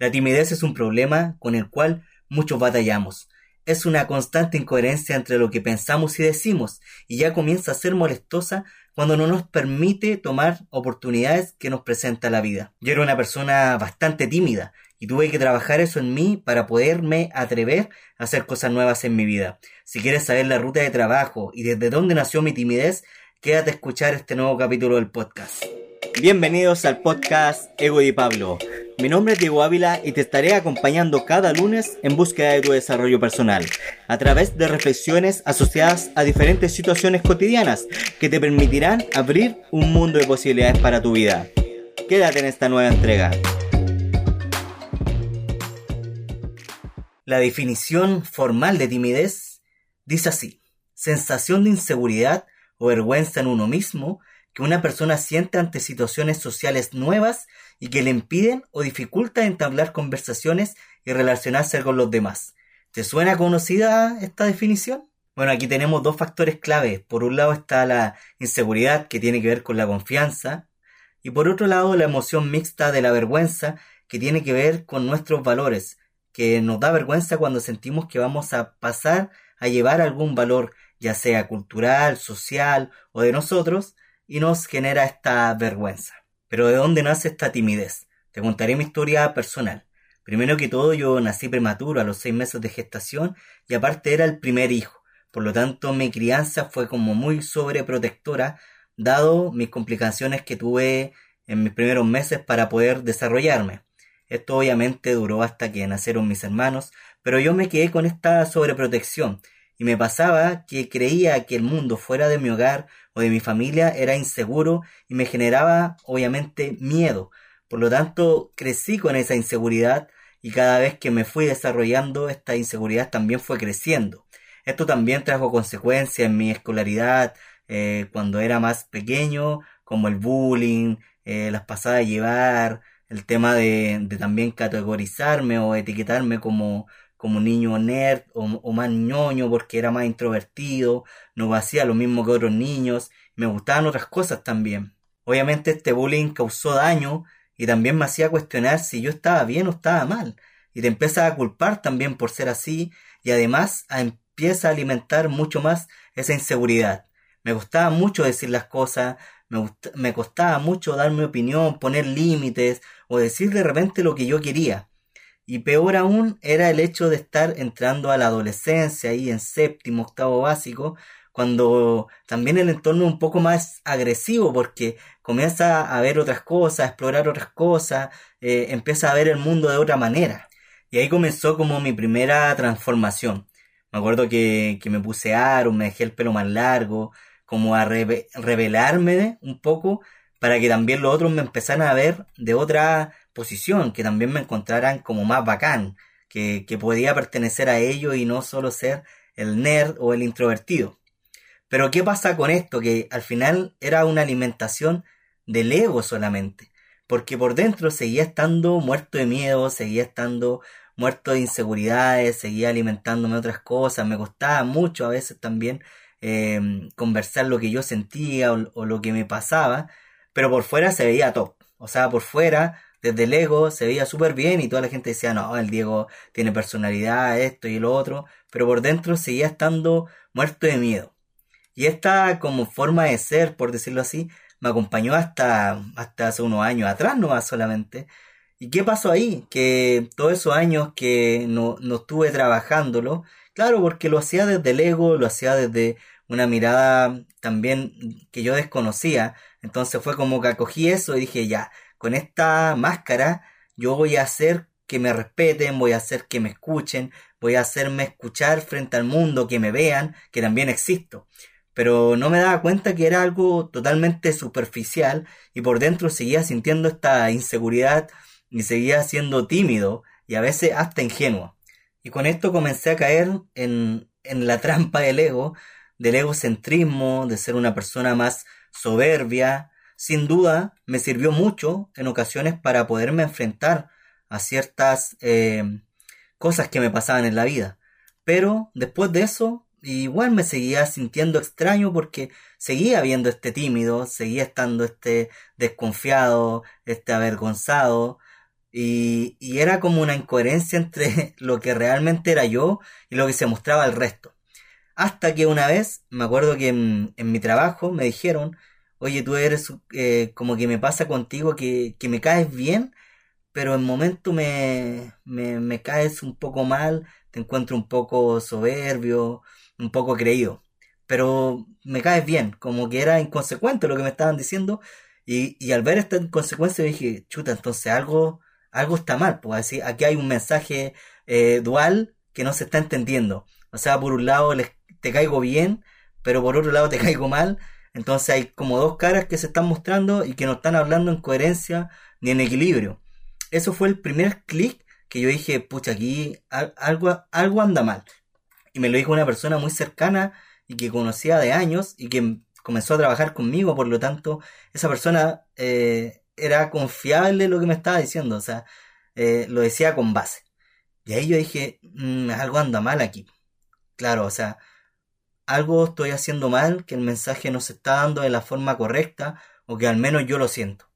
La timidez es un problema con el cual muchos batallamos. Es una constante incoherencia entre lo que pensamos y decimos, y ya comienza a ser molestosa cuando no nos permite tomar oportunidades que nos presenta la vida. Yo era una persona bastante tímida y tuve que trabajar eso en mí para poderme atrever a hacer cosas nuevas en mi vida. Si quieres saber la ruta de trabajo y desde dónde nació mi timidez, quédate a escuchar este nuevo capítulo del podcast. Bienvenidos al podcast Ego y Pablo. Mi nombre es Diego Ávila y te estaré acompañando cada lunes en búsqueda de tu desarrollo personal, a través de reflexiones asociadas a diferentes situaciones cotidianas que te permitirán abrir un mundo de posibilidades para tu vida. Quédate en esta nueva entrega. La definición formal de timidez dice así, sensación de inseguridad o vergüenza en uno mismo que una persona siente ante situaciones sociales nuevas y que le impiden o dificultan entablar conversaciones y relacionarse con los demás. ¿Te suena conocida esta definición? Bueno, aquí tenemos dos factores clave. Por un lado está la inseguridad que tiene que ver con la confianza y por otro lado la emoción mixta de la vergüenza que tiene que ver con nuestros valores, que nos da vergüenza cuando sentimos que vamos a pasar a llevar algún valor, ya sea cultural, social o de nosotros, y nos genera esta vergüenza. Pero ¿de dónde nace esta timidez? Te contaré mi historia personal. Primero que todo yo nací prematuro a los seis meses de gestación y aparte era el primer hijo. Por lo tanto mi crianza fue como muy sobreprotectora dado mis complicaciones que tuve en mis primeros meses para poder desarrollarme. Esto obviamente duró hasta que nacieron mis hermanos, pero yo me quedé con esta sobreprotección y me pasaba que creía que el mundo fuera de mi hogar o de mi familia era inseguro y me generaba obviamente miedo. Por lo tanto, crecí con esa inseguridad y cada vez que me fui desarrollando esta inseguridad también fue creciendo. Esto también trajo consecuencias en mi escolaridad eh, cuando era más pequeño, como el bullying, eh, las pasadas a llevar, el tema de, de también categorizarme o etiquetarme como como niño nerd o, más ñoño porque era más introvertido, no hacía lo mismo que otros niños, me gustaban otras cosas también. Obviamente este bullying causó daño y también me hacía cuestionar si yo estaba bien o estaba mal. Y te empiezas a culpar también por ser así y además empieza a alimentar mucho más esa inseguridad. Me gustaba mucho decir las cosas, me, me costaba mucho dar mi opinión, poner límites o decir de repente lo que yo quería. Y peor aún era el hecho de estar entrando a la adolescencia ahí en séptimo, octavo básico, cuando también el entorno es un poco más agresivo porque comienza a ver otras cosas, a explorar otras cosas, eh, empieza a ver el mundo de otra manera. Y ahí comenzó como mi primera transformación. Me acuerdo que, que me puse aro, me dejé el pelo más largo, como a revelarme un poco para que también los otros me empezaran a ver de otra posición, que también me encontraran como más bacán, que, que podía pertenecer a ellos y no solo ser el nerd o el introvertido. Pero ¿qué pasa con esto? Que al final era una alimentación del ego solamente, porque por dentro seguía estando muerto de miedo, seguía estando muerto de inseguridades, seguía alimentándome otras cosas, me costaba mucho a veces también em, conversar lo que yo sentía o, o, lo que me pasaba, pero por fuera se veía top, o sea, por fuera desde ego se veía súper bien y toda la gente decía, no, el Diego tiene personalidad, esto y lo otro, pero por dentro seguía estando muerto de miedo. Y esta como forma de ser, por decirlo así, me acompañó hasta, hasta hace unos años atrás nomás solamente. ¿Y qué pasó ahí? Que todos esos años que no, no estuve trabajándolo, claro, porque lo hacía desde el ego, lo hacía desde una mirada también que yo desconocía. Entonces fue como que acogí eso y dije, ya, con esta máscara yo voy a hacer que me respeten, voy a hacer que me escuchen, voy a hacerme escuchar frente al mundo, que me vean, que también existo. Pero no me daba cuenta que era algo totalmente superficial y por dentro seguía sintiendo esta inseguridad y seguía siendo tímido y a veces hasta ingenuo. Y con esto comencé a caer en, en la trampa del ego, del egocentrismo, de ser una persona más soberbia, sin duda me sirvió mucho en ocasiones para poderme enfrentar a ciertas eh, cosas que me pasaban en la vida. Pero después de eso, igual me seguía sintiendo extraño porque seguía viendo este tímido, seguía estando este desconfiado, este avergonzado. Y, era como una incoherencia entre lo que realmente era yo y lo que se mostraba al resto. Hasta que una vez, me acuerdo que en mi trabajo me dijeron, oye, tú eres eh, como que me pasa contigo que, que me caes bien, pero en momento me, me, me caes un poco mal, te encuentro un poco soberbio, un poco creído. Pero me caes bien, como que era inconsecuente lo que me estaban diciendo. Y, y al ver esta inconsecuencia dije, chuta, entonces algo, algo está mal. Pues así, aquí hay un mensaje eh, dual que no se está entendiendo. O sea, por un lado les, te caigo bien, pero por otro lado te caigo mal. Entonces hay como dos caras que se están mostrando y que no están hablando en coherencia ni en equilibrio. Eso fue el primer clic que yo dije, pucha, aquí algo, algo anda mal. Y me lo dijo una persona muy cercana y que conocía de años y que comenzó a trabajar conmigo, por lo tanto, esa persona eh, era confiable lo que me estaba diciendo, o sea, eh, lo decía con base. Y ahí yo dije, mm, algo anda mal aquí. Claro, o sea, algo estoy haciendo mal, que el mensaje no se está dando de la forma correcta, o que al menos yo lo siento.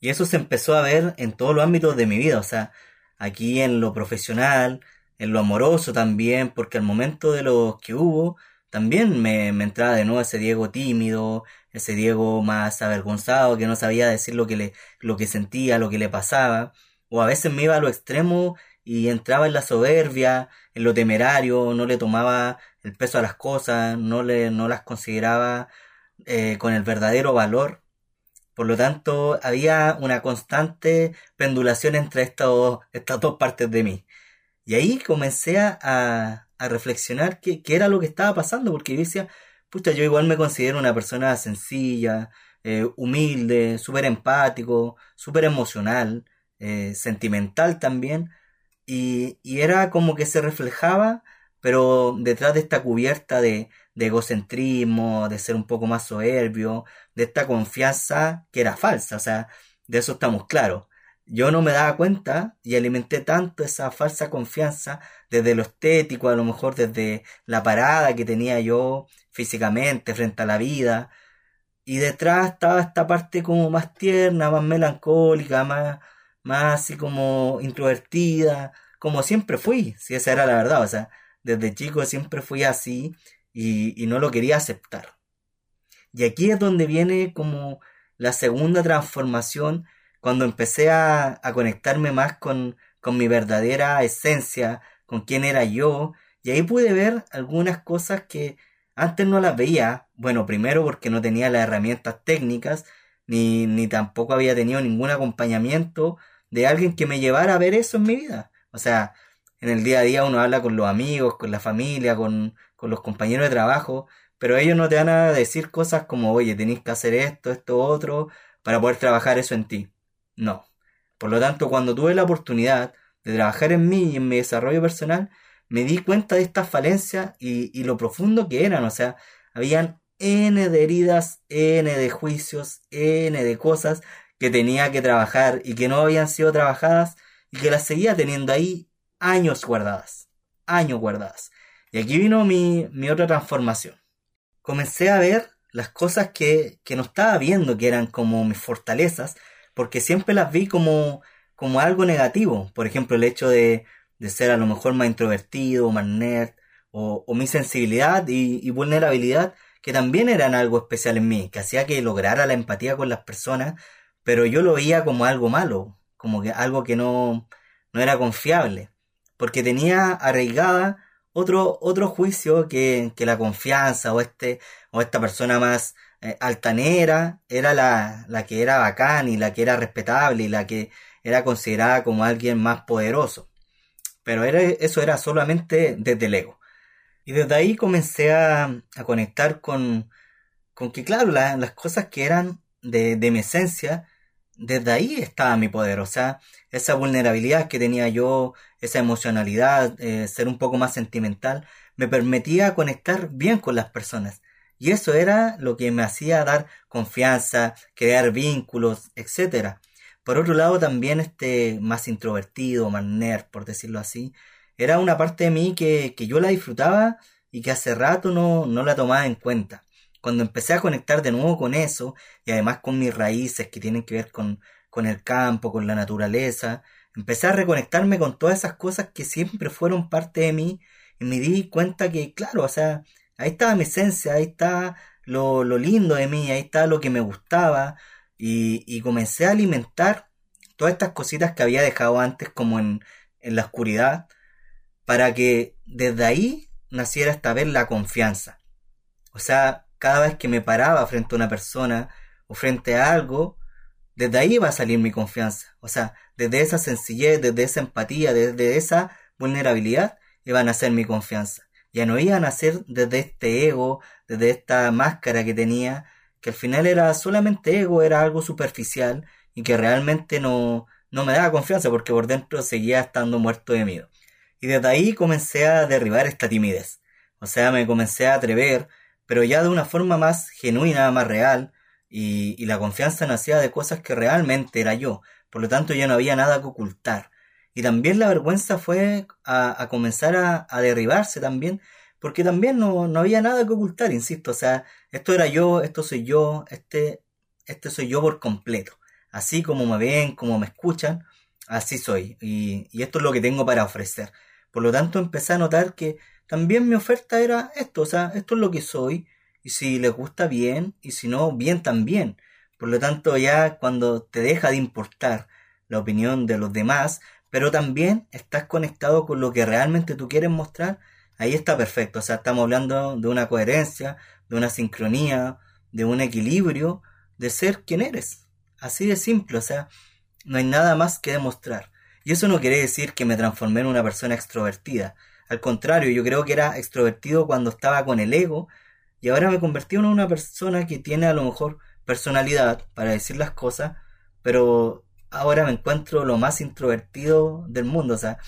Y eso se empezó a ver en todos los ámbitos de mi vida, o sea, aquí en lo profesional, en lo amoroso también, porque al momento de los que hubo, también me, entraba de nuevo ese Diego tímido, ese Diego más avergonzado, que no sabía decir lo que, le, lo que sentía, lo que le pasaba, o a veces me iba a lo extremo y entraba en la soberbia, en lo temerario, no le tomaba el peso a las cosas, no, le, no las consideraba eh, con el verdadero valor. Por lo tanto, había una constante pendulación entre estos, estas dos partes de mí. Y ahí comencé a, a reflexionar qué, qué, era lo que estaba pasando, porque yo decía, pucha, yo igual me considero una persona sencilla, eh, humilde, súper empático, súper emocional, eh, sentimental también, y, y, era como que se reflejaba, pero detrás de esta cubierta de, de egocentrismo, de ser un poco más soberbio, de esta confianza que era falsa, o sea, de eso estamos claros yo no me daba cuenta y alimenté tanto esa falsa confianza desde lo estético, a lo mejor desde la parada que tenía yo físicamente frente a la vida. Y detrás estaba esta parte como más tierna, más melancólica, más, más así como introvertida, como siempre fui, si esa era la verdad, o sea, desde chico siempre fui así y, no lo quería aceptar. Y aquí es donde viene como la segunda transformación cuando empecé a, a conectarme más con, con mi verdadera esencia, con quién era yo, y ahí pude ver algunas cosas que antes no las veía. Bueno, primero porque no tenía las herramientas técnicas, ni, ni tampoco había tenido ningún acompañamiento de alguien que me llevara a ver eso en mi vida. O sea, en el día a día uno habla con los amigos, con la familia, con, con los compañeros de trabajo, pero ellos no te van a decir cosas como, oye, tenéis que hacer esto, esto, otro, para poder trabajar eso en ti. No. Por lo tanto, cuando tuve la oportunidad de trabajar en mí y en mi desarrollo personal, me di cuenta de estas falencias y, y lo profundo que eran. O sea, habían N de heridas, N de juicios, N de cosas que tenía que trabajar y que no habían sido trabajadas y que las seguía teniendo ahí años guardadas. Años guardadas. Y aquí vino mi, mi otra transformación. Comencé a ver las cosas que, que no estaba viendo, que eran como mis fortalezas, porque siempre las vi como, como algo negativo. Por ejemplo, el hecho de, de ser a lo mejor más introvertido, más nerd, o, mi sensibilidad y, vulnerabilidad, que también eran algo especial en mí, que hacía que lograra la empatía con las personas, pero yo lo veía como algo malo, como que algo que no, no era confiable, porque tenía arraigada otro, otro juicio que, que la confianza o este, o esta persona más eh, altanera era la, la que era bacán y la que era respetable y la que era considerada como alguien más poderoso. Pero era, eso era solamente desde el ego. Y desde ahí comencé a, a conectar con, con que, claro, la, las cosas que eran de, de mi esencia, desde ahí estaba mi poder. O sea, esa vulnerabilidad que tenía yo, esa emocionalidad, eh, ser un poco más sentimental, me permitía conectar bien con las personas. Y eso era lo que me hacía dar confianza, crear vínculos, etc. Por otro lado, también este más introvertido, más nerd, por decirlo así, era una parte de mí que, que yo la disfrutaba y que hace rato no, no la tomaba en cuenta. Cuando empecé a conectar de nuevo con eso, y además con mis raíces que tienen que ver con, con el campo, con la naturaleza, empecé a reconectarme con todas esas cosas que siempre fueron parte de mí y me di cuenta que, claro, o sea, ahí estaba mi esencia, ahí está lo, lo lindo de mí, ahí está lo que me gustaba y, y comencé a alimentar todas estas cositas que había dejado antes como en, en la oscuridad para que desde ahí naciera esta vez la confianza. O sea, cada vez que me paraba frente a una persona o frente a algo, desde ahí va a salir mi confianza. O sea, desde esa sencillez, desde esa empatía, desde esa vulnerabilidad, iba a nacer mi confianza. Ya no iba a nacer desde este ego, desde esta máscara que tenía, que al final era solamente ego, era algo superficial y que realmente no, no me daba confianza porque por dentro seguía estando muerto de miedo. Y desde ahí comencé a derribar esta timidez. O sea, me comencé a atrever, pero ya de una forma más genuina, más real, y, la confianza nacía de cosas que realmente era yo. Por lo tanto, ya no había nada que ocultar. Y también la vergüenza fue a, comenzar a, derribarse también, porque también no, no, había nada que ocultar, insisto. O sea, esto era yo, esto soy yo, este, este soy yo por completo. Así como me ven, como me escuchan, así soy. Y, y esto es lo que tengo para ofrecer. Por lo tanto, empecé a notar que también mi oferta era esto, o sea, esto es lo que soy, y si les gusta bien, y si no, bien también. Por lo tanto, ya cuando te deja de importar la opinión de los demás, pero también estás conectado con lo que realmente tú quieres mostrar, ahí está perfecto. O sea, estamos hablando de una coherencia, de una sincronía, de un equilibrio, de ser quien eres. Así de simple, o sea, no hay nada más que demostrar. Y eso no quiere decir que me transformé en una persona extrovertida. Al contrario, yo creo que era extrovertido cuando estaba con el ego y ahora me convertí en una persona que tiene a lo mejor personalidad para decir las cosas, pero ahora me encuentro lo más introvertido del mundo. O sea,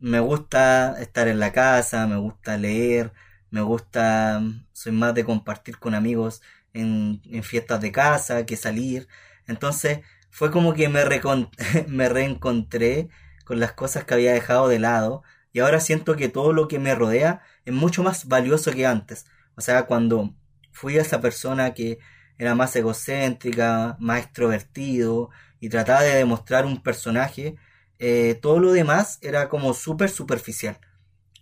me gusta estar en la casa, me gusta leer, me gusta, soy más de compartir con amigos en, fiestas de casa que salir. Entonces, fue como que me, me reencontré con las cosas que había dejado de lado y ahora siento que todo lo que me rodea es mucho más valioso que antes. O sea, cuando fui a esa persona que era más egocéntrica, más extrovertido y trataba de demostrar un personaje, eh, todo lo demás era como súper superficial.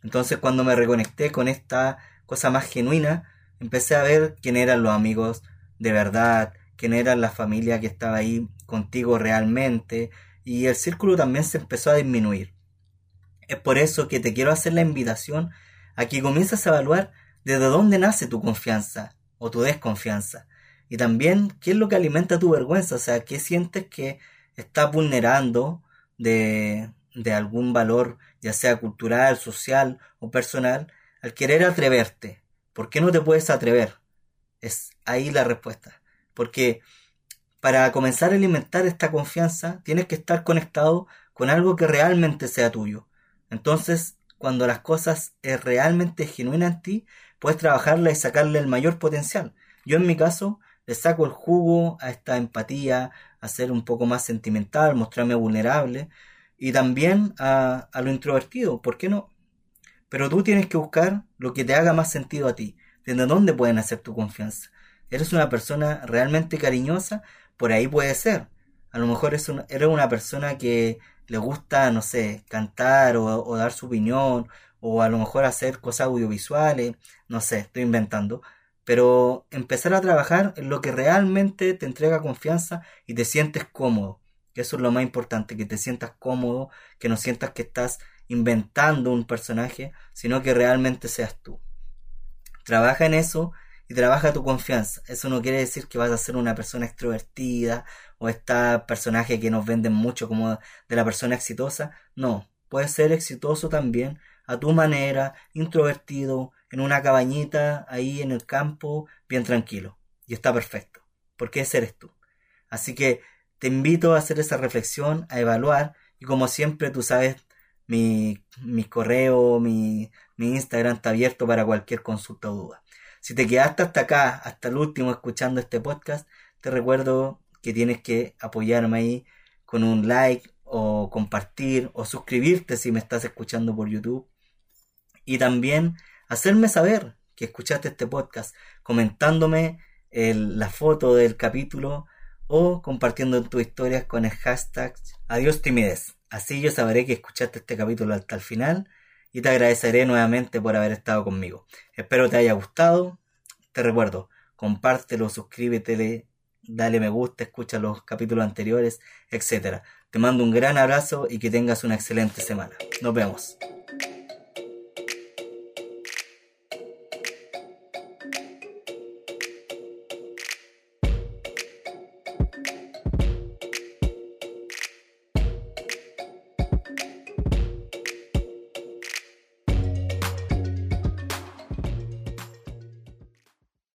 Entonces cuando me reconecté con esta cosa más genuina, empecé a ver quién eran los amigos de verdad, quién era la familia que estaba ahí contigo realmente y el círculo también se empezó a disminuir. Es por eso que te quiero hacer la invitación a que comiences a evaluar desde dónde nace tu confianza o tu desconfianza y también qué es lo que alimenta tu vergüenza, o sea, qué sientes que estás vulnerando de, de algún valor, ya sea cultural, social o personal, al querer atreverte. ¿Por qué no te puedes atrever? Es ahí la respuesta. Porque para comenzar a alimentar esta confianza tienes que estar conectado con algo que realmente sea tuyo. Entonces, cuando las cosas es realmente genuina en ti, puedes trabajarla y sacarle el mayor potencial. Yo en mi caso le saco el jugo a esta empatía, a ser un poco más sentimental, mostrarme vulnerable y también a, a lo introvertido, ¿por qué no? Pero tú tienes que buscar lo que te haga más sentido a ti, desde dónde pueden hacer tu confianza eres una persona realmente cariñosa, por ahí puede ser. A lo mejor es eres una persona que le gusta, no sé, cantar o, dar su opinión, o a lo mejor hacer cosas audiovisuales, no sé, estoy inventando. Pero empezar a trabajar en lo que realmente te entrega confianza y te sientes cómodo. Eso es lo más importante, que te sientas cómodo, que no sientas que estás inventando un personaje, sino que realmente seas tú. Trabaja en eso y trabaja tu confianza. Eso no quiere decir que vas a ser una persona extrovertida o esta personaje que nos venden mucho como de la persona exitosa. No, puedes ser exitoso también a tu manera, introvertido, en una cabañita ahí en el campo, bien tranquilo. Y está perfecto, porque ese eres tú. Así que te invito a hacer esa reflexión, a evaluar y como siempre tú sabes, mi, mi correo, mi, mi Instagram está abierto para cualquier consulta o duda. Si te quedaste hasta acá, hasta el último escuchando este podcast, te recuerdo que tienes que apoyarme ahí con un like o compartir o suscribirte si me estás escuchando por YouTube. Y también hacerme saber que escuchaste este podcast comentándome la foto del capítulo o compartiendo tus historias con el hashtag Adiós Timidez. Así yo sabré que escuchaste este capítulo hasta el final y te agradeceré nuevamente por haber estado conmigo. Espero te haya gustado. Te recuerdo, compártelo, suscríbete, dale me gusta, escucha los capítulos anteriores, etc. Te mando un gran abrazo y que tengas una excelente semana. Nos vemos.